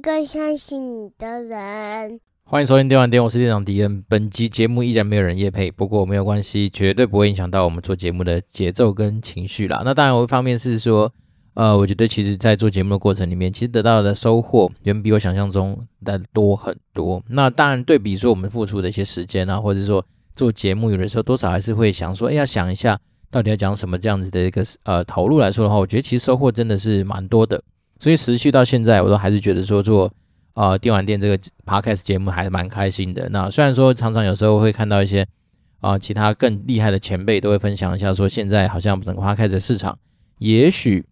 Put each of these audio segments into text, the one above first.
们也需要一个相信你的人。欢迎收听电玩店，我是店长迪恩。本集节目依然没有人夜配，不过没有关系，绝对不会影响到我们做节目的节奏跟情绪啦。那当然，我一方面是说，呃，我觉得其实在做节目的过程里面，其实得到的收获远比我想象中的多很多。那当然，对比说我们付出的一些时间啊，或者说做节目，有的时候多少还是会想说，哎，要想一下。到底要讲什么这样子的一个呃投入来说的话，我觉得其实收获真的是蛮多的。所以持续到现在，我都还是觉得说做呃电玩店这个 podcast 节目还是蛮开心的。那虽然说常常有时候会看到一些啊、呃、其他更厉害的前辈都会分享一下说，现在好像整个 podcast 的市场，也许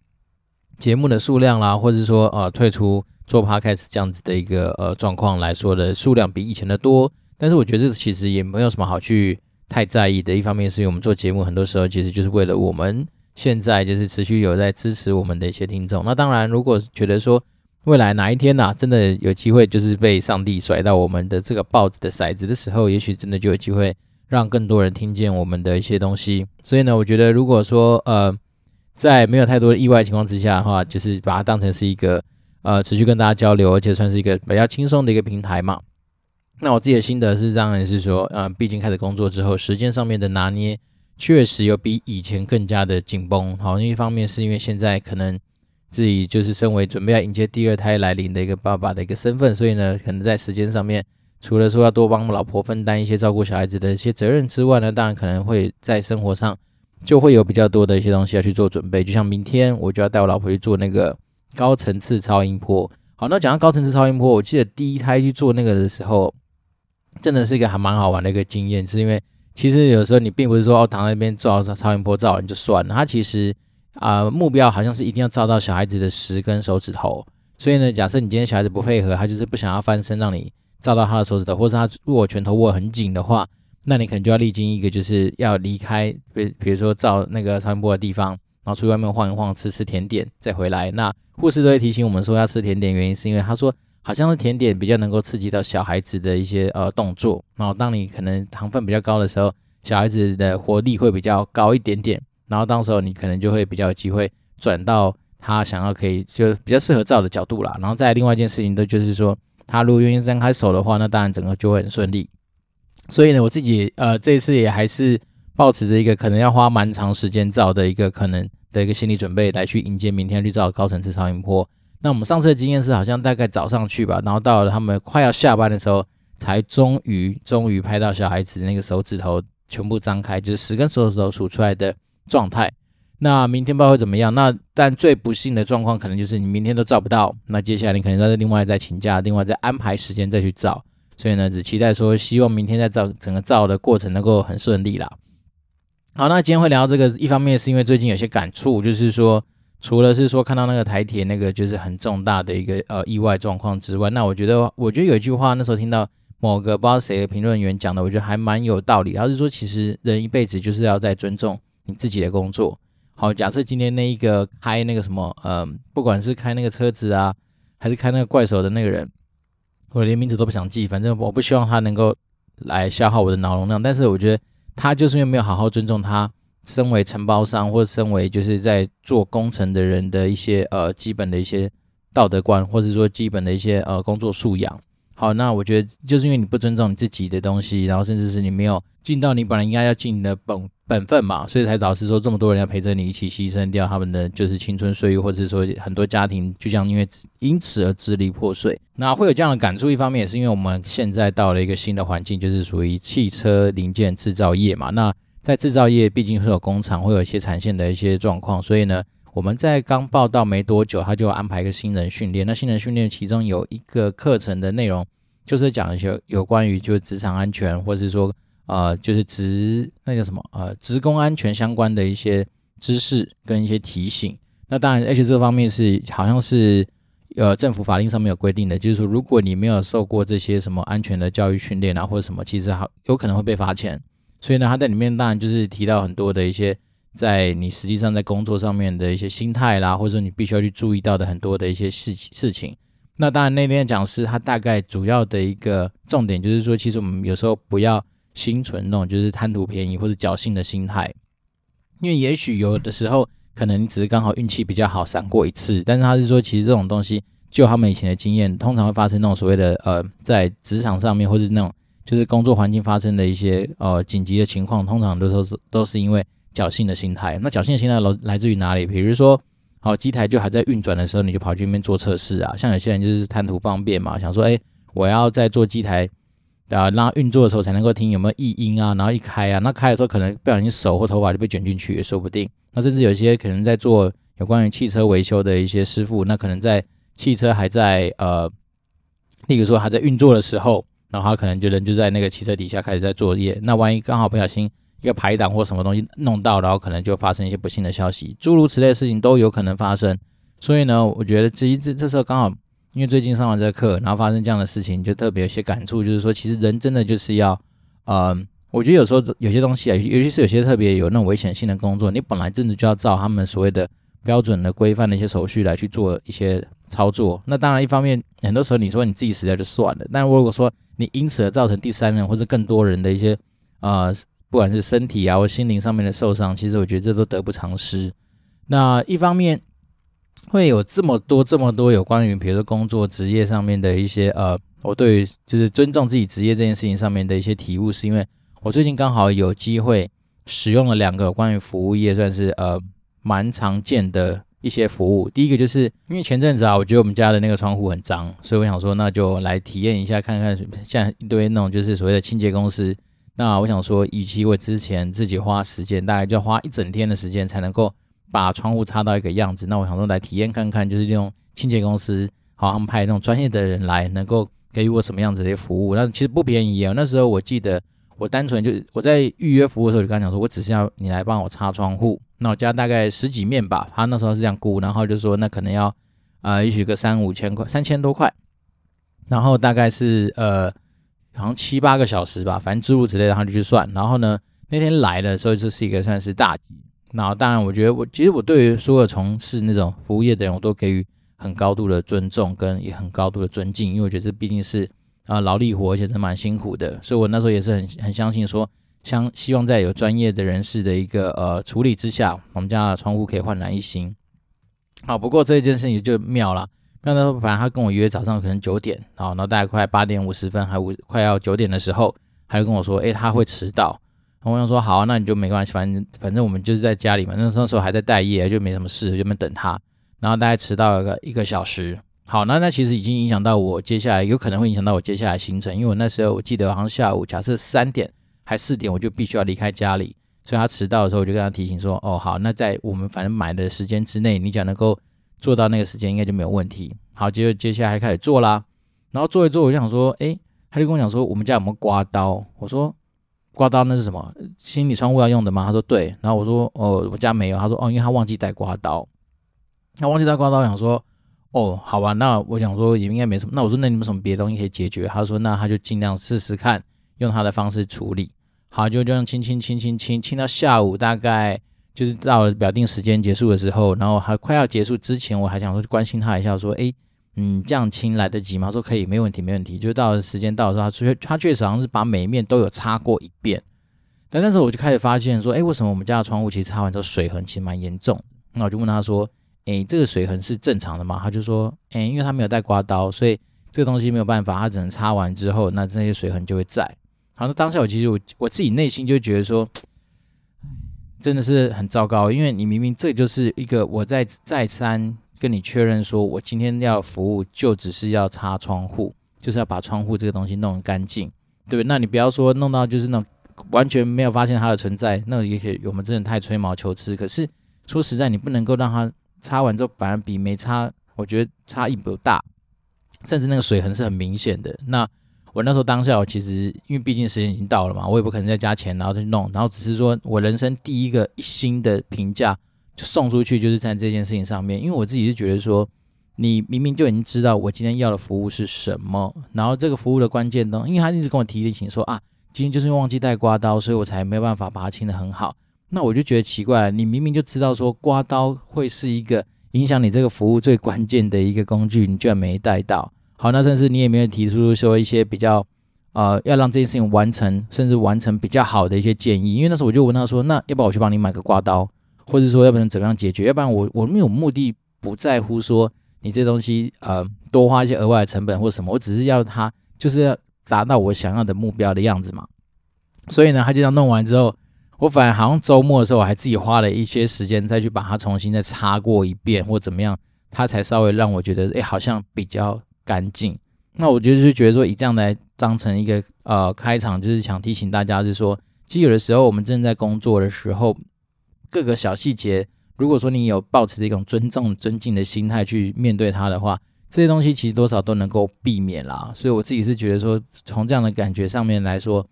节目的数量啦，或者是说呃退出做 podcast 这样子的一个呃状况来说的数量比以前的多，但是我觉得这其实也没有什么好去。太在意的一方面是因为我们做节目很多时候其实就是为了我们现在就是持续有在支持我们的一些听众。那当然，如果觉得说未来哪一天呐、真的有机会就是被上帝甩到我们的这个报纸的骰子的时候，也许真的就有机会让更多人听见我们的一些东西。所以呢，我觉得如果说呃在没有太多的意外情况之下的话，就是把它当成是一个呃持续跟大家交流，而且算是一个比较轻松的一个平台嘛。那我自己的心得是，当然是说，呃，毕竟开始工作之后，时间上面的拿捏确实有比以前更加的紧绷。好，另一方面是因为现在可能自己就是身为准备要迎接第二胎来临的一个爸爸的一个身份，所以呢，可能在时间上面，除了说要多帮老婆分担一些照顾小孩子的一些责任之外呢，当然可能会在生活上就会有比较多的一些东西要去做准备。就像明天我就要带我老婆去做那个高层次超音波。好，那讲到高层次超音波，我记得第一胎去做那个的时候。真的是一个还蛮好玩的一个经验，是因为其实有时候你并不是说哦躺在那边照超音波照完就算了，它其实啊、目标好像是一定要照到小孩子的十根手指头，所以呢，假设你今天小孩子不配合，他就是不想要翻身让你照到他的手指头，或者他握拳头握很紧的话，那你可能就要历经一个就是要离开，比比如说照那个超音波的地方，然后出去外面晃一晃，吃吃甜点再回来。那护士都会提醒我们说要吃甜点，原因是因为他说。好像是甜点比较能够刺激到小孩子的一些呃动作，然后当你可能糖分比较高的时候，小孩子的活力会比较高一点点，然后到时候你可能就会比较有机会转到他想要可以就比较适合照的角度啦。然后再另外一件事情，都就是说他如果愿意张开手的话，那当然整个就会很顺利。所以呢，我自己呃这一次也还是抱持着一个可能要花蛮长时间照的一个可能的一个心理准备来去迎接明天绿照高层次超音波。那我们上次的经验是，好像大概早上去吧，然后到了他们快要下班的时候，才终于终于拍到小孩子那个手指头全部张开，就是十根手指头数出来的状态。那明天不知道会怎么样。那但最不幸的状况可能就是你明天都照不到，那接下来你可能要另外再请假，另外再安排时间再去照。所以呢，只期待说，希望明天在照整个照的过程能够很顺利啦。好，那今天会聊到这个，一方面是因为最近有些感触，就是说。除了是说看到那个台铁那个就是很重大的一个呃意外状况之外，那我觉得我觉得有一句话那时候听到某个不知道谁的评论员讲的，我觉得还蛮有道理。他是说，其实人一辈子就是要在尊重你自己的工作。好，假设今天那一个开那个什么呃，不管是开那个车子啊，还是开那个怪手的那个人，我连名字都不想记，反正我不希望他能够来消耗我的脑容量。但是我觉得他就是因为没有好好尊重他。身为承包商，或者身为就是在做工程的人的一些呃基本的一些道德观，或者说基本的一些呃工作素养。好，那我觉得就是因为你不尊重你自己的东西，然后甚至是你没有尽到你本来应该要尽的本本分嘛，所以才导致说这么多人要陪着你一起牺牲掉他们的就是青春岁月，或者说很多家庭就像因为因此而支离破碎。那会有这样的感触，一方面也是因为我们现在到了一个新的环境，就是属于汽车零件制造业嘛，那。在制造业，毕竟会有工厂，会有一些产线的一些状况，所以呢，我们在刚报道没多久，他就安排一个新人训练。那新人训练其中有一个课程的内容，就是讲一些有关于就是职场安全，或者是说呃，就是职那叫什么呃，职工安全相关的一些知识跟一些提醒。那当然，而且这方面是好像是呃政府法令上面有规定的，就是说如果你没有受过这些什么安全的教育训练啊，或者什么，其实好有可能会被罚钱。所以呢，他在里面当然就是提到很多的一些，在你实际上在工作上面的一些心态啦，或者说你必须要去注意到的很多的一些事情事情。那当然那天讲师他大概主要的一个重点就是说，其实我们有时候不要心存那种就是贪图便宜或者侥幸的心态，因为也许有的时候可能你只是刚好运气比较好闪过一次，但是他是说，其实这种东西，就他们以前的经验，通常会发生那种所谓的呃，在职场上面或是那种就是工作环境发生的一些呃紧急的情况，通常都都是都是因为侥幸的心态。那侥幸的心态来来自于哪里？比如说，好机台就还在运转的时候，你就跑去那边做测试啊。像有些人就是贪图方便嘛，想说，哎，我要在做机台啊，让运作的时候才能够听有没有异音啊，然后一开啊，那开的时候可能不小心手或头发就被卷进去也说不定。那甚至有些可能在做有关于汽车维修的一些师傅，那可能在汽车还在呃，例如说还在运作的时候，然后他可能就人就在那个汽车底下开始在作业。那万一刚好不小心一个排档或什么东西弄到，然后可能就发生一些不幸的消息，诸如此类的事情都有可能发生。所以呢，我觉得这这这时候刚好因为最近上完这个课，然后发生这样的事情，就特别有些感触，就是说其实人真的就是要呃。我觉得有时候有些东西啊，尤其是有些特别有那种危险性的工作，你本来真的就要照他们所谓的标准的规范的一些手续来去做一些操作。那当然，一方面很多时候你说你自己死掉就算了，但如果说你因此而造成第三人或者更多人的一些呃，不管是身体啊或心灵上面的受伤，其实我觉得这都得不偿失。那一方面会有这么多这么多有关于比如说工作职业上面的一些呃，我对于就是尊重自己职业这件事情上面的一些体悟，是因为。我最近刚好有机会使用了两个关于服务业算是呃蛮常见的一些服务。第一个就是因为前阵子啊，我觉得我们家的那个窗户很脏，所以我想说那就来体验一下，看看像一堆那种就是所谓的清洁公司。那我想说，与其我之前自己花时间，大概就花一整天的时间才能够把窗户擦到一个样子，那我想说来体验看看，就是用清洁公司好，他们派那种专业的人来，能够给予我什么样子的服务。那其实不便宜啊，那时候我记得。我单纯就我在预约服务的时候就跟他讲说，我只是要你来帮我擦窗户，那我家大概十几面吧，他那时候是这样估，然后就说那可能要呃也许个三五千块，三千多块，然后大概是呃好像七八个小时吧，反正诸如此类的，然后就去算，然后呢那天来的时候这是一个算是大吉，那当然我觉得我其实我对于所有从事那种服务业的人，我都给予很高度的尊重跟也很高度的尊敬，因为我觉得这毕竟是。啊，劳力活，而且是蛮辛苦的，所以我那时候也是很很相信说，相希望在有专业的人士的一个呃处理之下，我们家的窗户可以焕然一新。好，不过这件事情就妙了，妙的时候，反正他跟我约早上可能九点，好，然后大概快八点五十分，还五快要九点的时候，他就跟我说，哎，他会迟到。然后我想说，好啊，那你就没关系，反正反正我们就是在家里嘛，那那时候还在待业，就没什么事，就没等他。然后大概迟到了个一个小时。好，那那其实已经影响到我接下来，有可能会影响到我接下来行程，因为我那时候我记得好像下午假设三点还四点，我就必须要离开家里，所以他迟到的时候，我就跟他提醒说，哦，好，那在我们反正买的时间之内，你只要能够做到那个时间，应该就没有问题。好，接着接下来开始做啦，然后做一做，我就想说，诶，他就跟我讲说，我们家有没有刮刀？我说，刮刀那是什么？清理窗户要用的吗？他说对，然后我说，哦，我家没有。他说，哦，因为他忘记带刮刀，他忘记带刮刀，想说。哦，好吧，那我想说也应该没什么。那我说，那你们什么别的东西可以解决？他说，那他就尽量试试看，用他的方式处理。好，就这样清清清清清清到下午，大概就是到了表定时间结束的时候，然后还快要结束之前，我还想说关心他一下，说，诶，嗯，这样清来得及吗？说可以，没问题，没问题。就到了时间到的时候，他确他确实好像是把每一面都有擦过一遍。但那时候我就开始发现说，诶，为什么我们家的窗户其实擦完之后水痕其实蛮严重？那我就问他说。诶，这个水痕是正常的吗？他就说，诶，因为他没有带刮刀，所以这个东西没有办法，他只能擦完之后，那这些水痕就会在。好，那当下我其实我我自己内心就觉得说，真的是很糟糕，因为你明明这就是一个我在再三跟你确认说，我今天要服务就只是要擦窗户，就是要把窗户这个东西弄干净，对不对？那你不要说弄到就是那完全没有发现它的存在，那也许我们真的太吹毛求疵。可是说实在，你不能够让它。擦完之后反而比没擦，我觉得差异不大，甚至那个水痕是很明显的。那我那时候当下，我其实因为毕竟时间已经到了嘛，我也不可能再加钱，然后去弄，然后只是说我人生第一个一星的评价就送出去，就是在这件事情上面。因为我自己是觉得说，你明明就已经知道我今天要的服务是什么，然后这个服务的关键呢，因为他一直跟我提醒说啊，今天就是因为忘记带刮刀，所以我才没有办法把它清得很好。那我就觉得奇怪了，你明明就知道说刮刀会是一个影响你这个服务最关键的一个工具，你居然没带到。好，那甚至你也没有提出说一些比较，呃，要让这件事情完成，甚至完成比较好的一些建议。因为那时候我就问他说，那要不要我去帮你买个刮刀，或者说要不然怎么样解决？要不然我我没有目的，不在乎说你这东西呃多花一些额外的成本或什么，我只是要它就是要达到我想要的目标的样子嘛。所以呢，他就这样弄完之后，我反而好像周末的时候，我还自己花了一些时间再去把它重新再擦过一遍或怎么样，它才稍微让我觉得哎好像比较干净。那我就是觉得说以这样来当成一个呃开场，就是想提醒大家，是说其实有的时候我们正在工作的时候。各个小细节，如果说你有抱持一种尊重、尊敬的心态去面对它的话，这些东西其实多少都能够避免啦。所以我自己是觉得说，从这样的感觉上面来说，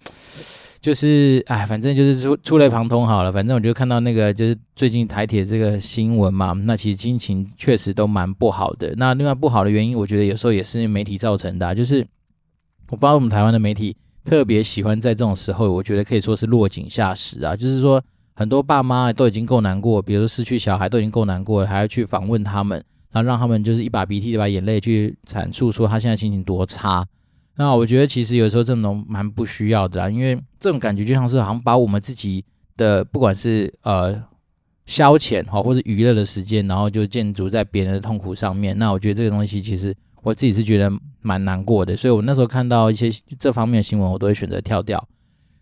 就是哎，反正就是触触类旁通好了。反正我就看到那个就是最近台铁这个新闻嘛，那其实心情确实都蛮不好的。那另外不好的原因，我觉得有时候也是媒体造成的啊，就是我不知道我们台湾的媒体特别喜欢在这种时候，我觉得可以说是落井下石啊，就是说。很多爸妈都已经够难过，比如说失去小孩都已经够难过了，还要去访问他们，然后让他们就是一把鼻涕一把眼泪去阐述说他现在心情多差。那我觉得其实有时候这种蛮不需要的啦，因为这种感觉就像是好像把我们自己的不管是呃消遣哈，或是娱乐的时间，然后就建筑在别人的痛苦上面。那我觉得这个东西其实我自己是觉得蛮难过的，所以我那时候看到一些这方面的新闻，我都会选择跳掉。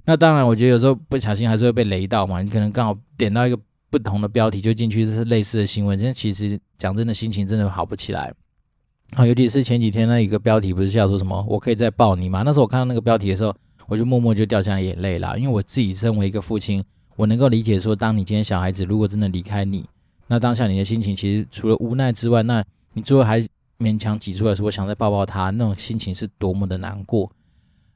那当然，我觉得有时候不小心还是会被雷到嘛。你可能刚好点到一个不同的标题就进去，是类似的新闻。现在其实讲真的，心情真的好不起来。啊，尤其是前几天那一个标题不是叫说什么“我可以再抱你吗”？那时候我看到那个标题的时候，我就默默就掉下眼泪了。因为我自己身为一个父亲，我能够理解说，当你今天小孩子如果真的离开你，那当下你的心情其实除了无奈之外，那你最后还勉强挤出来说我想再抱抱他，那种心情是多么的难过。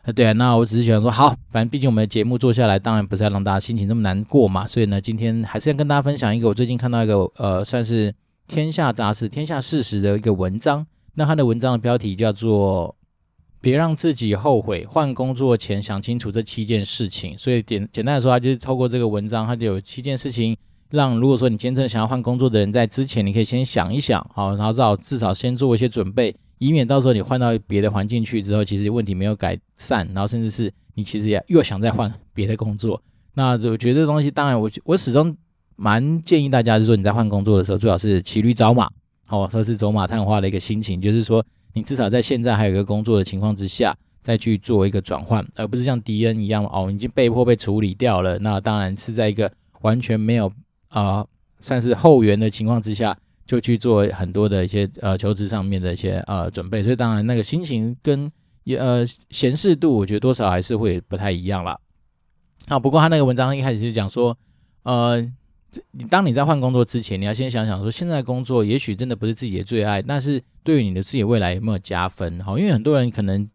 啊，对啊，那我只是想说，好，反正毕竟我们的节目做下来，当然不是要让大家心情这么难过嘛，所以呢，今天还是要跟大家分享一个我最近看到一个呃，算是天下杂志《天下事实》的一个文章。那他的文章的标题叫做“别让自己后悔，换工作前想清楚这七件事情”。所以简简单的说，它就是透过这个文章，它就有七件事情，让如果说你真的想要换工作的人，在之前你可以先想一想，好，然后至少至少先做一些准备。以免到时候你换到别的环境去之后，其实问题没有改善，然后甚至是你其实也又想再换别的工作。那我觉得这东西，当然我我始终蛮建议大家，就是说你在换工作的时候，最好是骑驴找马，哦，说是走马探花的一个心情，就是说你至少在现在还有一个工作的情况之下，再去做一个转换，而不是像迪恩一样哦，已经被迫被处理掉了。那当然是在一个完全没有啊、算是后援的情况之下。就去做很多的一些呃求职上面的一些呃准备，所以当然那个心情跟呃闲适度，我觉得多少还是会不太一样啦。啊，不过他那个文章一开始就讲说，呃，你当你在换工作之前，你要先想想说，现在工作也许真的不是自己的最爱，但是对于你的自己未来有没有加分？好，因为很多人可能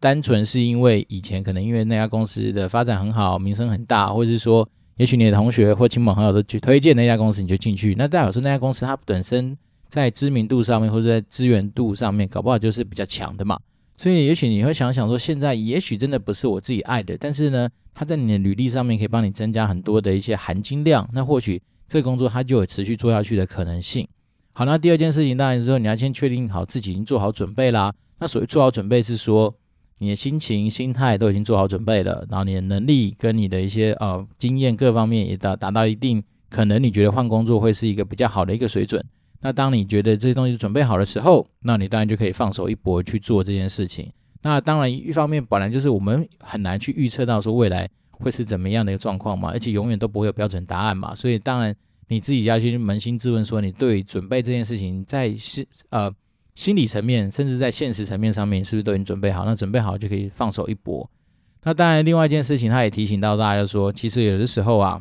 单纯是因为以前可能因为那家公司的发展很好，名声很大，或者是说。也许你的同学或亲朋好友都去推荐那家公司，你就进去。那代表说那家公司它本身在知名度上面或者在资源度上面，搞不好就是比较强的嘛。所以也许你会想想说，现在也许真的不是我自己爱的，但是呢，它在你的履历上面可以帮你增加很多的一些含金量。那或许这工作它就有持续做下去的可能性。好，那第二件事情当然是说你要先确定好自己已经做好准备啦。那所谓做好准备是说。你的心情、心态都已经做好准备了，然后你的能力跟你的一些呃经验各方面也达达到一定，可能你觉得换工作会是一个比较好的一个水准。那当你觉得这些东西准备好的时候，那你当然就可以放手一搏去做这件事情。那当然一方面本来就是我们很难去预测到说未来会是怎么样的一个状况嘛，而且永远都不会有标准答案嘛，所以当然你自己要去扪心自问说，你对准备这件事情在是呃。心理层面，甚至在现实层面上面，是不是都已经准备好？那准备好就可以放手一搏。那当然，另外一件事情，他也提醒到大家说，其实有的时候啊，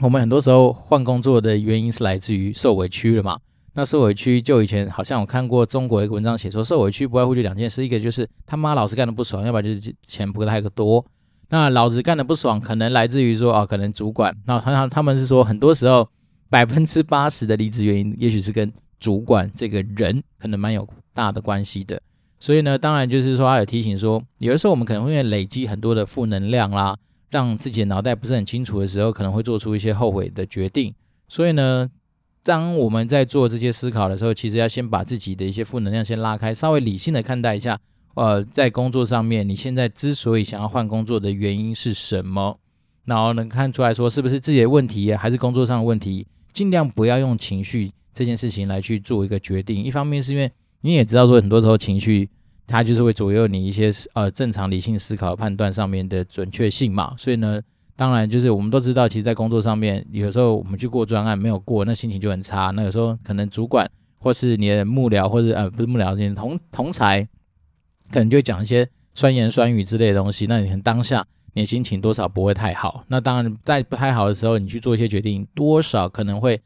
我们很多时候换工作的原因是来自于受委屈了嘛。那受委屈，就以前好像我看过中国一个文章写说，受委屈不外乎就两件事，一个就是他妈老子干的不爽，要不然就是钱不太多。那老子干的不爽，可能来自于说啊，可能主管。那常常他们是说，很多时候百分之八十的离职原因，也许是跟主管这个人可能蛮有大的关系的，所以呢，当然就是说他有提醒说，有的时候我们可能会累积很多的负能量啦，让自己的脑袋不是很清楚的时候，可能会做出一些后悔的决定。所以呢，当我们在做这些思考的时候，其实要先把自己的一些负能量先拉开，稍微理性的看待一下。呃，在工作上面，你现在之所以想要换工作的原因是什么？然后能看出来说是不是自己的问题，还是工作上的问题，尽量不要用情绪这件事情来去做一个决定。一方面是因为你也知道说，很多时候情绪它就是会左右你一些呃正常理性思考判断上面的准确性嘛。所以呢，当然就是我们都知道，其实，在工作上面，有时候我们去过专案没有过，那心情就很差。那有时候可能主管或是你的幕僚，或者呃不是幕僚，你同同才，可能就讲一些酸言酸语之类的东西。那你很当下。你的心情多少不会太好，那当然在不太好的时候，你去做一些决定，多少可能会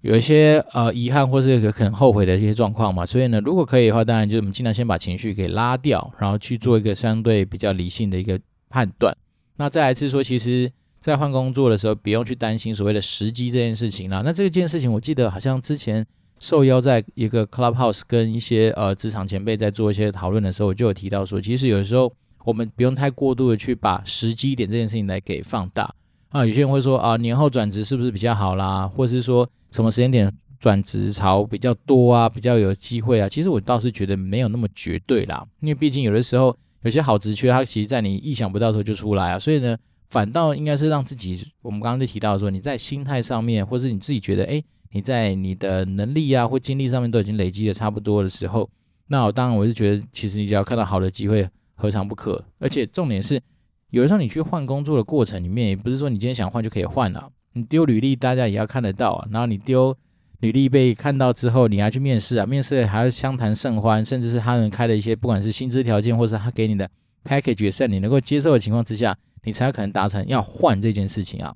有一些呃遗憾或是可能后悔的一些状况嘛。所以呢，如果可以的话，当然就是我们尽量先把情绪给拉掉，然后去做一个相对比较理性的一个判断。那再来是说，其实，在换工作的时候，不用去担心所谓的时机这件事情啦。那这件事情，我记得好像之前受邀在一个 Clubhouse 跟一些呃职场前辈在做一些讨论的时候，我就有提到说，其实有时候。我们不用太过度的去把时机点这件事情来给放大啊。有些人会说啊，年后转职是不是比较好啦？或是说什么时间点转职潮比较多啊，比较有机会啊？其实我倒是觉得没有那么绝对啦，因为毕竟有的时候有些好职缺，它其实在你意想不到的时候就出来啊。所以呢，反倒应该是让自己，我们刚刚就提到说，你在心态上面，或是你自己觉得，哎，你在你的能力啊或精力上面都已经累积的差不多的时候，那我当然我是觉得，其实你只要看到好的机会。何尝不可？而且重点是，有的时候你去换工作的过程里面，也不是说你今天想换就可以换了。你丢履历，大家也要看得到啊。然后你丢履历被看到之后，你还去面试啊，面试还要相谈甚欢，甚至是他能开的一些，不管是薪资条件，或是他给你的 package 也是在你能够接受的情况之下，你才有可能达成要换这件事情啊。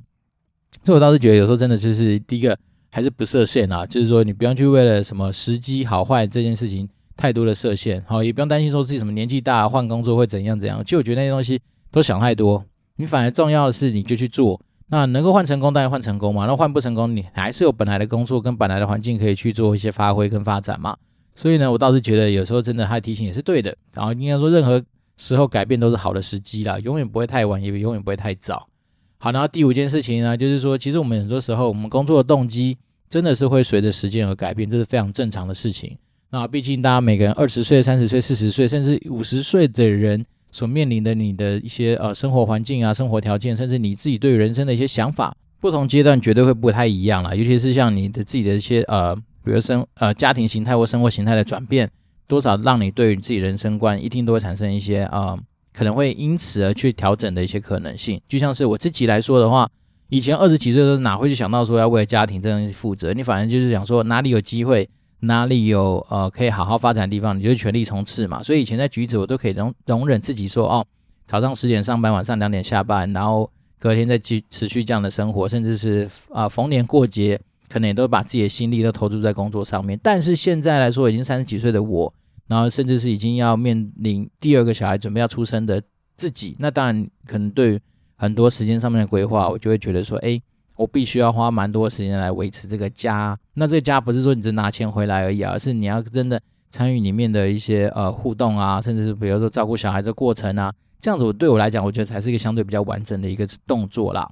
所以我倒是觉得，有时候真的就是第一个还是不设限啊，就是说你不用去为了什么时机好坏这件事情。太多的设限，好，也不用担心说自己什么年纪大换工作会怎样怎样。其实我觉得那些东西都想太多，你反而重要的是你就去做。那能够换成功当然换成功嘛，那换不成功你还是有本来的工作跟本来的环境可以去做一些发挥跟发展嘛。所以呢，我倒是觉得有时候真的他提醒也是对的。然后应该说任何时候改变都是好的时机啦，永远不会太晚，也永远不会太早。好，然后第五件事情呢，就是说其实我们很多时候我们工作的动机真的是会随着时间而改变，这是非常正常的事情。那毕竟，大家每个人二十岁、三十岁、四十岁，甚至五十岁的人所面临的你的一些呃生活环境啊、生活条件，甚至你自己对人生的一些想法，不同阶段绝对会不太一样啦。尤其是像你的自己的一些呃，比如生呃家庭形态或生活形态的转变，多少让你对于自己人生观一定都会产生一些呃，可能会因此而去调整的一些可能性。就像是我自己来说的话，以前二十几岁的时候哪会去想到说要为了家庭这样去负责？你反正就是想说哪里有机会。哪里有呃可以好好发展的地方，你就全力冲刺嘛。所以以前在橘子，我都可以容容忍自己说哦，早上十点上班，晚上两点下班，然后隔天再继持续这样的生活，甚至是啊、逢年过节，可能也都把自己的心力都投注在工作上面。但是现在来说，已经三十几岁的我，然后甚至是已经要面临第二个小孩准备要出生的自己，那当然可能对很多时间上面的规划，我就会觉得说，哎。我必须要花蛮多时间来维持这个家，那这个家不是说你只拿钱回来而已，而是你要真的参与里面的一些呃互动啊，甚至是比如说照顾小孩的过程啊，这样子对我来讲，我觉得才是一个相对比较完整的一个动作啦。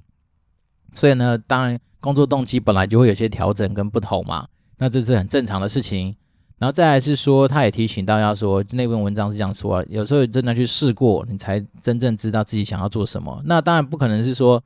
所以呢，当然工作动机本来就会有些调整跟不同嘛，那这是很正常的事情。然后再来是说，他也提醒到要说那篇文章是这样说，有时候真的去试过，你才真正知道自己想要做什么。那当然不可能是说。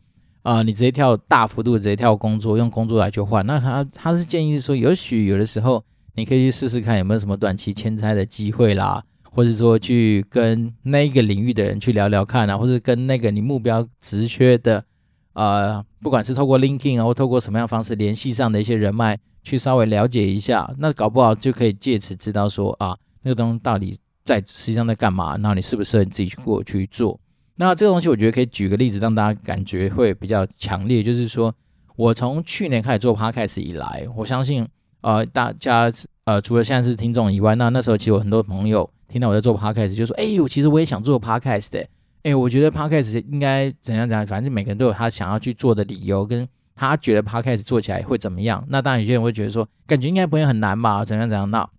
啊、你直接跳大幅度直接跳工作，用工作来去换，那他他是建议说，也许有的时候你可以去试试看有没有什么短期签差的机会啦，或者说去跟那一个领域的人去聊聊看啊，或者跟那个你目标职缺的，呃，不管是透过 LinkedIn 啊，或透过什么样方式联系上的一些人脉，去稍微了解一下，那搞不好就可以借此知道说啊，那个东西到底在实际上在干嘛，那你适不适合你自己去过去做。那这个东西，我觉得可以举个例子，让大家感觉会比较强烈。就是说，我从去年开始做 Podcast 以来，我相信，呃，大家呃，除了现在是听众以外，那那时候其实有很多朋友听到我在做 Podcast，就说：“哎呦，其实我也想做 Podcast 的。”哎，我觉得 Podcast 应该怎样怎样，反正每个人都有他想要去做的理由，跟他觉得 Podcast 做起来会怎么样。那当然，有些人会觉得说，感觉应该不会很难吧？怎样怎样？那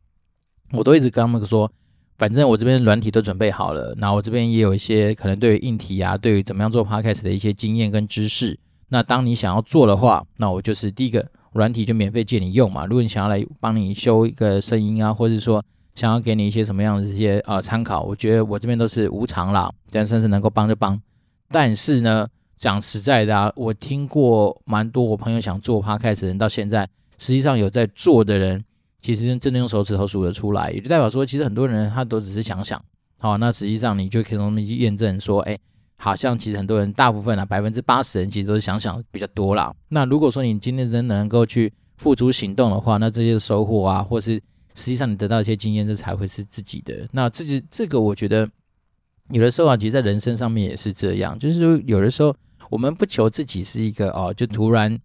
我都一直跟他们说。反正我这边软体都准备好了，那我这边也有一些可能对于硬体啊，对于怎么样做 podcast 的一些经验跟知识。那当你想要做的话，那我就是第一个软体就免费借你用嘛。如果你想要来帮你修一个声音啊，或者说想要给你一些什么样的一些啊参考，我觉得我这边都是无偿啦，这样算是能够帮就帮。但是呢，讲实在的啊，我听过蛮多我朋友想做 podcast 的人，到现在实际上有在做的人，其实真的用手指头数得出来，也就代表说，其实很多人他都只是想想。好，那实际上你就可以从那边去验证说，哎，好像其实很多人，大部分啊，百分之八十人其实都是想想比较多啦。那如果说你今天真的能够去付诸行动的话，那这些收获啊，或是实际上你得到一些经验，这才会是自己的。那自己这个，我觉得有的时候啊，其实在人生上面也是这样，就是说有的时候我们不求自己是一个哦，就突然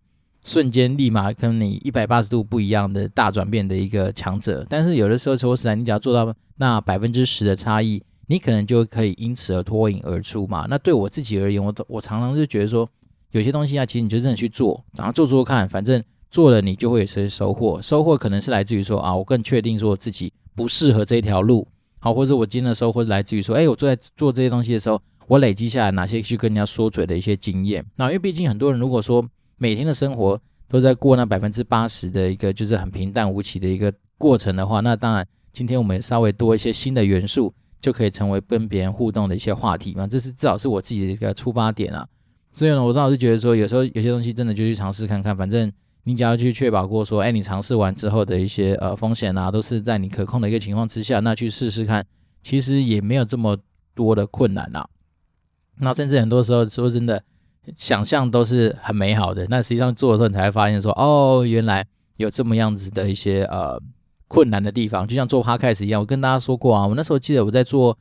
瞬间立马跟你一百八十度不一样的大转变的一个强者，但是有的时候说实在，你只要做到那百分之十的差异，你可能就可以因此而脱颖而出嘛。那对我自己而言，我我常常就觉得说，有些东西啊，其实你就真的去做，然后做做看，反正。做了，你就会有些收获。收获可能是来自于说啊，我更确定说我自己不适合这条路，好，或者我今天的收获是来自于说，哎，我做在做这些东西的时候，我累积下来哪些去跟人家说嘴的一些经验。那因为毕竟很多人如果说每天的生活都在过那百分之八十的一个就是很平淡无奇的一个过程的话，那当然今天我们稍微多一些新的元素，就可以成为跟别人互动的一些话题嘛。这是至少是我自己的一个出发点啊。所以呢，我倒是觉得说，有时候有些东西真的就去尝试看看，反正。你只要去确保过说，哎，你尝试完之后的一些呃风险啊，都是在你可控的一个情况之下，那去试试看，其实也没有这么多的困难啊。那甚至很多时候说真的，想象都是很美好的，那实际上做的时候，你才会发现说，哦，原来有这么样子的一些呃困难的地方。就像做 Podcast 一样，我跟大家说过啊，我那时候记得我在做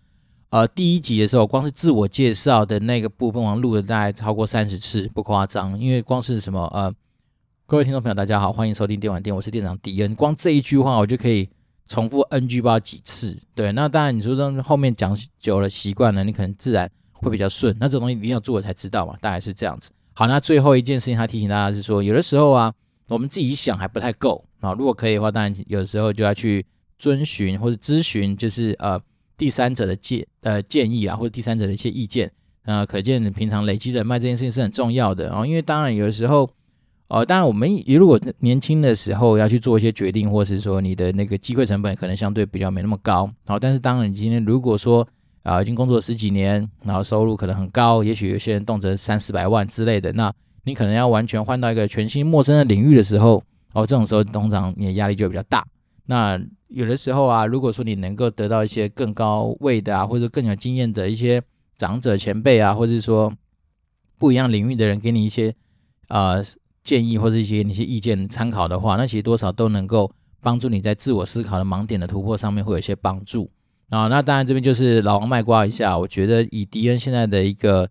呃第一集的时候，光是自我介绍的那个部分，我录了大概超过三十次，不夸张，因为光是什么呃。各位听众朋友，大家好，欢迎收听电玩店，我是店长迪恩。光这一句话，我就可以重复 NG 不知道几次。对，那当然你说这后面讲久了习惯了，你可能自然会比较顺。那这东西一定要做了才知道嘛，大概是这样子。好，那最后一件事情，他提醒大家是说，有的时候啊，我们自己想还不太够啊。如果可以的话，当然有的时候就要去遵循或者咨询，就是呃第三者的建呃建议啊，或者第三者的一些意见。呃，可见你平常累积人脉这件事情是很重要的。然后，因为当然有的时候。哦，当然，我们如果年轻的时候要去做一些决定，或是说你的那个机会成本可能相对比较没那么高。好，但是当然，你今天如果说啊、已经工作十几年，然后收入可能很高，也许有些人动辄三四百万之类的，那你可能要完全换到一个全新陌生的领域的时候，哦，这种时候通常你的压力就比较大。那有的时候啊，如果说你能够得到一些更高位的啊，或者更有经验的一些长者前辈啊，或者是说不一样领域的人给你一些呃。建议或者一些一些意见参考的话，那其实多少都能够帮助你在自我思考的盲点的突破上面会有一些帮助啊。那当然这边就是老王卖瓜一下，我觉得以迪恩现在的一个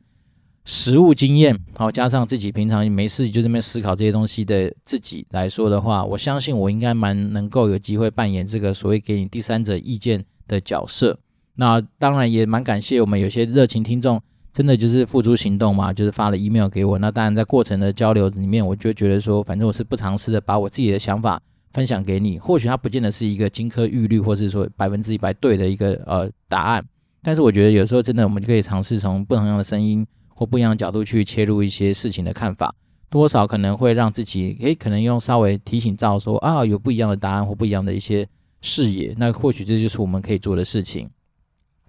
实务经验，好加上自己平常没事就这边思考这些东西的自己来说的话，我相信我应该蛮能够有机会扮演这个所谓给你第三者意见的角色。那当然也蛮感谢我们有些热情听众。真的就是付诸行动嘛，就是发了 email 给我。那当然，在过程的交流里面，我就觉得说，反正我是不尝试的，把我自己的想法分享给你。或许它不见得是一个金科玉律，或是说百分之一百对的一个呃答案。但是我觉得有时候真的，我们就可以尝试从不同样的声音或不一样的角度去切入一些事情的看法，多少可能会让自己诶，可能用稍微提醒到说啊，有不一样的答案或不一样的一些视野。那或许这就是我们可以做的事情。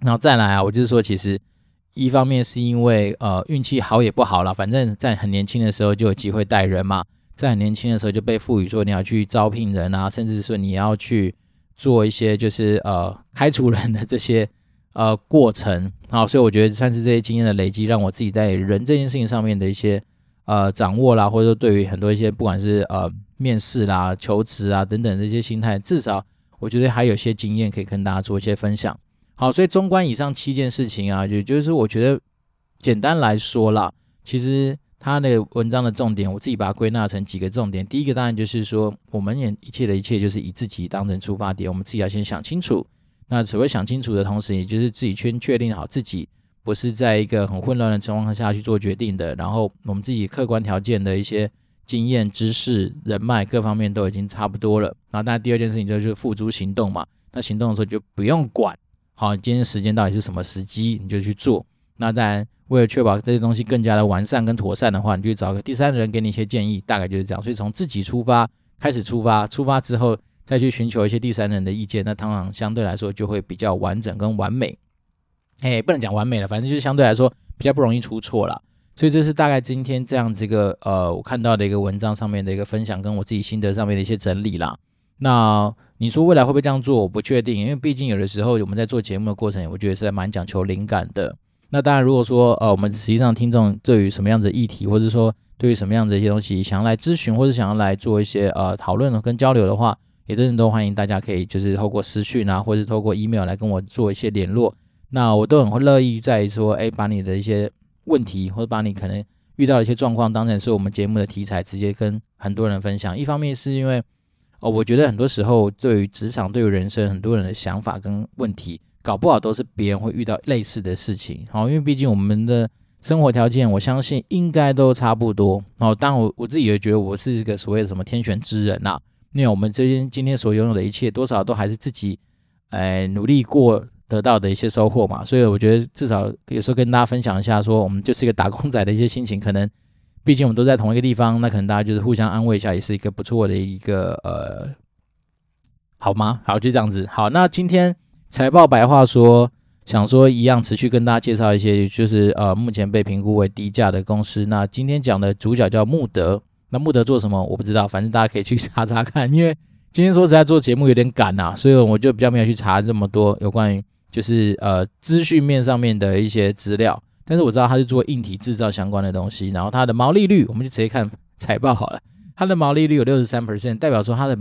然后再来啊，我就是说，其实。一方面是因为呃运气好也不好了，反正在很年轻的时候就有机会带人嘛，在很年轻的时候就被赋予说你要去招聘人啊，甚至说你要去做一些就是呃开除人的这些呃过程啊，所以我觉得算是这些经验的累积，让我自己在人这件事情上面的一些呃掌握啦，或者说对于很多一些不管是呃面试啦、求职啊等等这些心态，至少我觉得还有些经验可以跟大家做一些分享。好，所以综观以上七件事情啊，就就是我觉得简单来说啦，其实他的文章的重点，我自己把它归纳成几个重点。第一个当然就是说，我们也一切的一切就是以自己当成出发点，我们自己要先想清楚。那所谓想清楚的同时，也就是自己先确定好自己不是在一个很混乱的情况下去做决定的。然后我们自己客观条件的一些经验、知识、人脉各方面都已经差不多了。然后当然第二件事情就是付诸行动嘛。那行动的时候就不用管。好，今天时间到底是什么时机，你就去做。那当然，为了确保这些东西更加的完善跟妥善的话，你就找个第三人给你一些建议，大概就是这样。所以从自己出发，开始出发，出发之后再去寻求一些第三人的意见，那通常相对来说就会比较完整跟完美。哎，不能讲完美了，反正就是相对来说比较不容易出错了。所以这是大概今天这样子一个呃，我看到的一个文章上面的一个分享，跟我自己心得上面的一些整理啦。那你说未来会不会这样做？我不确定，因为毕竟有的时候我们在做节目的过程，我觉得是蛮讲求灵感的。那当然，如果说呃，我们实际上听众对于什么样的议题，或者说对于什么样的一些东西，想要来咨询或者想要来做一些呃讨论跟交流的话，也真的都欢迎大家可以就是透过私讯啊，或者是透过 email 来跟我做一些联络。那我都很会乐意在说，哎，把你的一些问题或者把你可能遇到的一些状况当成是我们节目的题材，直接跟很多人分享。一方面是因为哦，我觉得很多时候对于职场、对于人生，很多人的想法跟问题，搞不好都是别人会遇到类似的事情。好，因为毕竟我们的生活条件，我相信应该都差不多。哦，当我我自己也觉得我是一个所谓的什么天选之人呐。因为我们这些今天所拥有的一切，多少都还是自己哎努力过。得到的一些收获嘛，所以我觉得至少有时候跟大家分享一下，说我们就是一个打工仔的一些心情，可能毕竟我们都在同一个地方，那可能大家就是互相安慰一下，也是一个不错的一个呃，好吗？好，就这样子。好，那今天财报白话说，想说一样持续跟大家介绍一些，就是呃目前被评估为低价的公司。那今天讲的主角叫穆德，那穆德做什么我不知道，反正大家可以去查查看，因为今天说实在做节目有点赶呐，所以我就比较没有去查这么多有关于。就是呃资讯面上面的一些资料，但是我知道它是做硬体制造相关的东西，然后它的毛利率，我们就直接看财报好了。它的毛利率有六十三 percent，代表说它的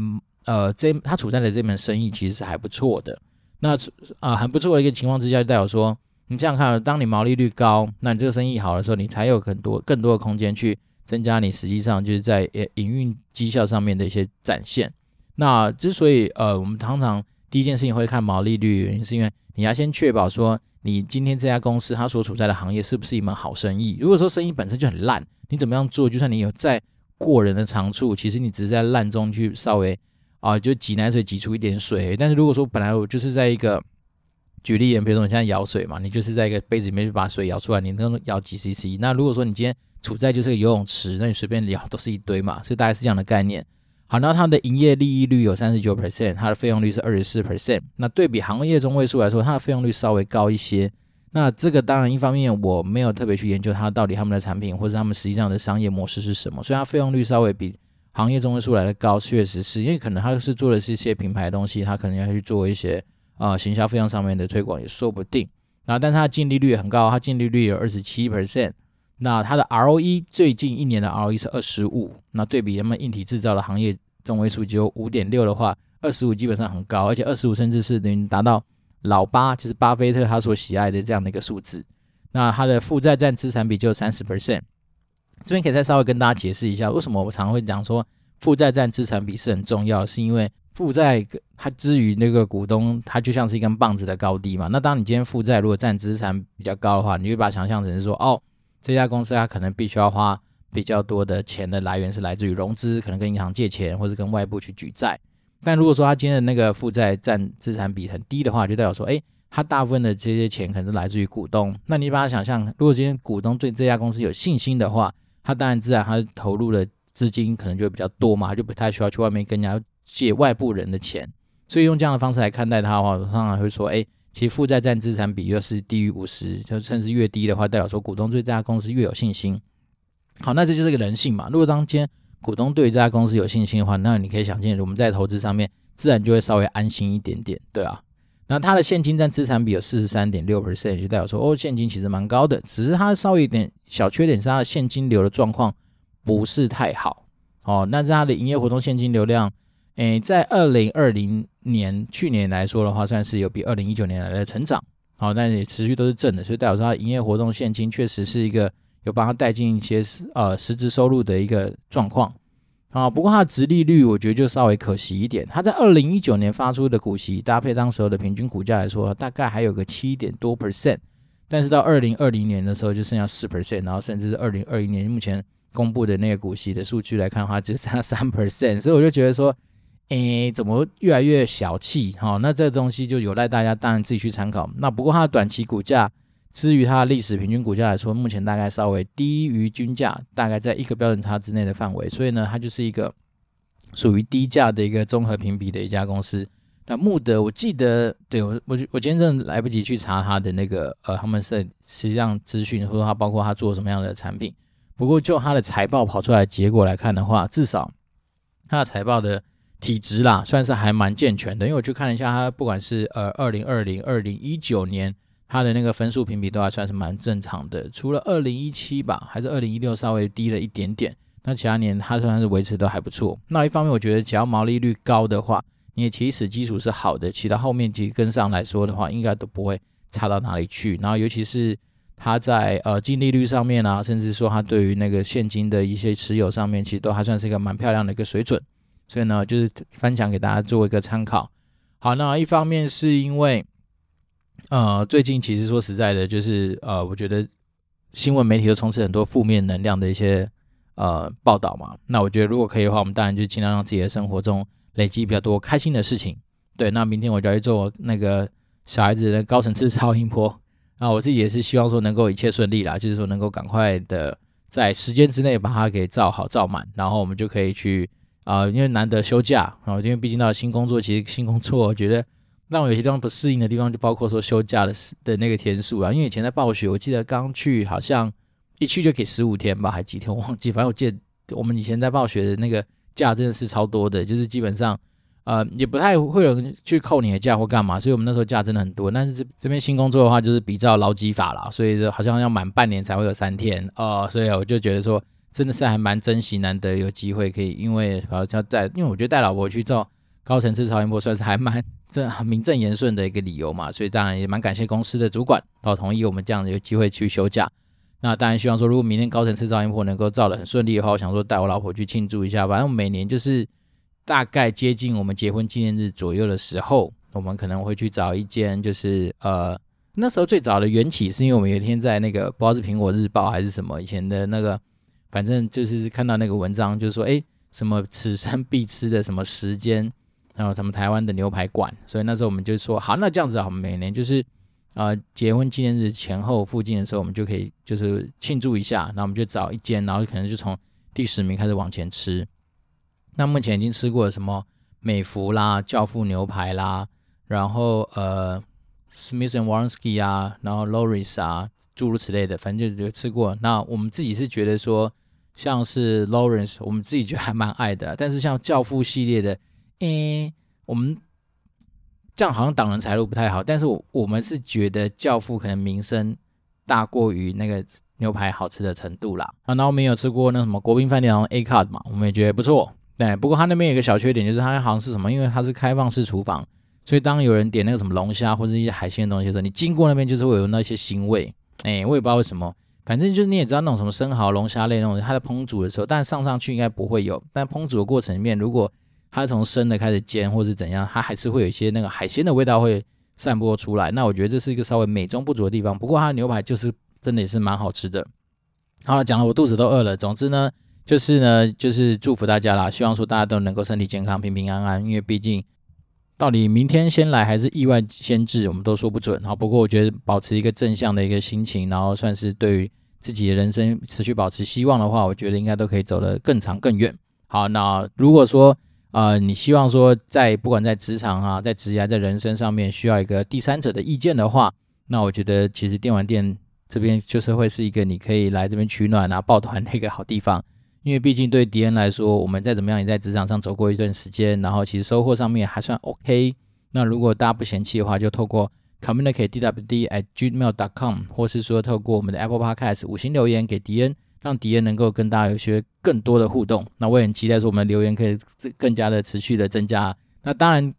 呃这它处在的这门生意其实是还不错的。那啊、很不错的一个情况之下，就代表说你这样看，当你毛利率高，那你这个生意好的时候，你才有很多更多的空间去增加你实际上就是在营运绩效上面的一些展现。那之所以呃我们常常第一件事情会看毛利率，原因是因为你要先确保说，你今天这家公司它所处在的行业是不是一门好生意。如果说生意本身就很烂，你怎么样做，就算你有再过人的长处，其实你只是在烂中去稍微啊，就挤奶水挤出一点水。但是如果说本来我就是在一个举例，比如说你现在舀水嘛，你就是在一个杯子里面去把水舀出来，你能舀几 CC。那如果说你今天处在就是个游泳池，那你随便舀都是一堆嘛，所以大概是这样的概念。好，那它的营业利益率有三十九 percent，它的费用率是二十四 percent。那对比行业中位数来说，它的费用率稍微高一些。那这个当然一方面我没有特别去研究它到底他们的产品或者他们实际上的商业模式是什么，所以它费用率稍微比行业中位数来的高，确实是因为可能他是做的是一些品牌的东西，他可能要去做一些啊、呃、行销费用上面的推广也说不定。那，但它的净利率很高，它净利率有二十七 percent。那它的 ROE 最近一年的 ROE 是二十五，那对比他们硬体制造的行业中位数只有五点六的话，二十五基本上很高，而且二十五甚至是等于达到老八，就是巴菲特他所喜爱的这样的一个数字。那它的负债占资产比就三十 percent。这边可以再稍微跟大家解释一下，为什么我常会讲说负债占资产比是很重要，是因为负债它之于那个股东，它就像是一根棒子的高低嘛。那当你今天负债如果占资产比较高的话，你会把它想象成是说，哦。这家公司它可能必须要花比较多的钱的来源是来自于融资，可能跟银行借钱或者跟外部去举债。但如果说它今天的那个负债占资产比很低的话，就代表说，哎，它大部分的这些钱可能是来自于股东。那你把它想象，如果今天股东对这家公司有信心的话，他当然自然他投入的资金可能就会比较多嘛，他就不太需要去外面跟人家借外部人的钱。所以用这样的方式来看待他的话，我常常会说，哎。其负债占资产比又是低于五十，就甚至越低的话，代表说股东对这家公司越有信心。好，那这就是个人性嘛。如果当今天股东对这家公司有信心的话，那你可以想见，我们在投资上面自然就会稍微安心一点点，对啊。那它的现金占资产比有四十三点六 percent，就代表说哦，现金其实蛮高的，只是它稍微有点小缺点是它的现金流的状况不是太好。哦，那在它的营业活动现金流量。诶，在二零二零年去年来说的话，算是有比二零一九年来的成长，好，但也持续都是正的，所以代表说它营业活动现金确实是一个有帮他带进一些呃实质收入的一个状况啊。不过它的殖利率我觉得就稍微可惜一点，它在二零一九年发出的股息搭配当时候的平均股价来说，大概还有个七点多 percent，但是到二零二零年的时候就剩下四 percent，然后甚至是二零二一年目前公布的那个股息的数据来看的话，只剩下三 percent，所以我就觉得说。诶，怎么越来越小气？哈、那这个东西就有赖大家当然自己去参考。那不过它的短期股价，至于它的历史平均股价来说，目前大概稍微低于均价，大概在一个标准差之内的范围。所以呢，它就是一个属于低价的一个综合评比的一家公司。那穆德，我记得，对我我我今天真的来不及去查他的那个呃，他们是实际上资讯，或者他包括他做什么样的产品。不过就他的财报跑出来结果来看的话，至少他的财报的体质啦，算是还蛮健全的。因为我去看了一下，他不管是呃二零二零、二零一九年，他的那个分数评比都还算是蛮正常的。除了二零一七吧，还是二零一六稍微低了一点点。那其他年他算是维持都还不错。那一方面，我觉得只要毛利率高的话，你的起始基础是好的，其他后面其实跟上来说的话，应该都不会差到哪里去。然后，尤其是他在呃净利率上面啊，甚至说他对于那个现金的一些持有上面，其实都还算是一个蛮漂亮的一个水准。所以呢，就是分享给大家做一个参考。好，那一方面是因为呃最近其实说实在的，就是呃我觉得新闻媒体都充斥很多负面能量的一些呃报道嘛。那我觉得如果可以的话，我们当然就尽量让自己的生活中。累积比较多开心的事情，对，那明天我就要去做那个小孩子的高层次超音波，那我自己也是希望说能够一切顺利啦，就是说能够赶快的在时间之内把它给照好照满，然后我们就可以去啊、因为难得休假啊，因为毕竟到新工作，其实新工作我觉得让我有些地方不适应的地方，就包括说休假的的那个天数啊，因为以前在暴雪，我记得刚去好像一去就给十五天吧，还几天我忘记，反正我记得我们以前在暴雪的那个。假真的是超多的，就是基本上，呃，也不太会有人去扣你的假或干嘛，所以我们那时候假真的很多。但是这这边新工作的话，就是比较劳基法啦，所以好像要满半年才会有三天，呃，所以我就觉得说，真的是还蛮珍惜，难得有机会可以，因为好像带，因为我觉得带老婆去做高层次超音波，算是还蛮这名正言顺的一个理由嘛，所以当然也蛮感谢公司的主管，然后同意我们这样有机会去休假。那当然希望说，如果明天高层次超音波能够照得很顺利的话，我想说带我老婆去庆祝一下。反正每年就是大概接近我们结婚纪念日左右的时候，我们可能会去找一间，就是呃那时候最早的缘起是因为我们有一天在那个不知道是苹果日报还是什么以前的那个，反正就是看到那个文章，就是说哎什么此生必吃的什么时间，然后什么台湾的牛排馆，所以那时候我们就说好，那这样子好，每年就是。呃，结婚纪念日前后附近的时候，我们就可以就是庆祝一下。那我们就找一间，然后可能就从第十名开始往前吃。那目前已经吃过什么美福啦、教父牛排啦，然后呃，Smith and Waresky 啊，然后 Lawry's 啊，诸如此类的，反正就就吃过。那我们自己是觉得说，像是 Lawrence，我们自己觉得还蛮爱的。但是像教父系列的，诶，我们。这样好像挡人财路不太好，但是我我们是觉得教父可能名声大过于那个牛排好吃的程度啦。啊，那我们有吃过那什么国宾饭店然后 A card 嘛，我们也觉得不错。对，不过他那边有个小缺点，就是他好像是什么，因为它是开放式厨房，所以当有人点那个什么龙虾或者一些海鲜的东西的时候，你经过那边就是会有那些腥味。哎，我也不知道为什么，反正就是你也知道那种什么生蚝、龙虾类那种，它在烹煮的时候，但上上去应该不会有，但烹煮的过程里面如果它从生的开始煎，或是怎样，它还是会有一些那个海鲜的味道会散播出来。那我觉得这是一个稍微美中不足的地方。不过它的牛排就是真的也是蛮好吃的。好了，讲了我肚子都饿了。总之呢，就是呢，就是祝福大家啦，希望说大家都能够身体健康、平平安安。因为毕竟到底明天先来还是意外先至，我们都说不准。好，不过我觉得保持一个正向的一个心情，然后算是对于自己的人生持续保持希望的话，我觉得应该都可以走得更长更远。好，那如果说呃，你希望说在不管在职场啊，在职业，在人生上面需要一个第三者的意见的话，那我觉得其实电玩店这边就是会是一个你可以来这边取暖啊、抱团的一个好地方。因为毕竟对迪恩来说，我们再怎么样也在职场上走过一段时间，然后其实收获上面还算 OK。那如果大家不嫌弃的话，就透过 communicate dwd at gmail.com，或是说透过我们的 Apple Podcast 五星留言给迪恩。让迪恩能够跟大家有些更多的互动，那我也很期待说我们留言可以更加的持续的增加。那当然，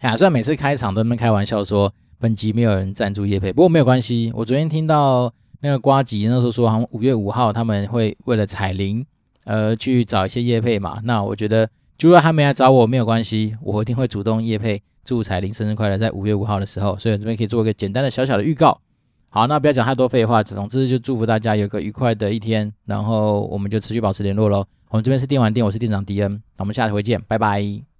啊，虽然每次开场都在开玩笑说本集没有人赞助叶配，不过没有关系。我昨天听到那个瓜吉那时候说，好像五月五号他们会为了彩铃呃去找一些叶配嘛。那我觉得，就算他没来找我没有关系，我一定会主动叶配祝彩铃生日快乐，在五月五号的时候。所以这边可以做一个简单的小小的预告。好，那不要讲太多废话，总之就祝福大家有个愉快的一天，然后我们就持续保持联络喽。我们这边是电玩店，我是店长迪恩，那我们下回见，拜拜。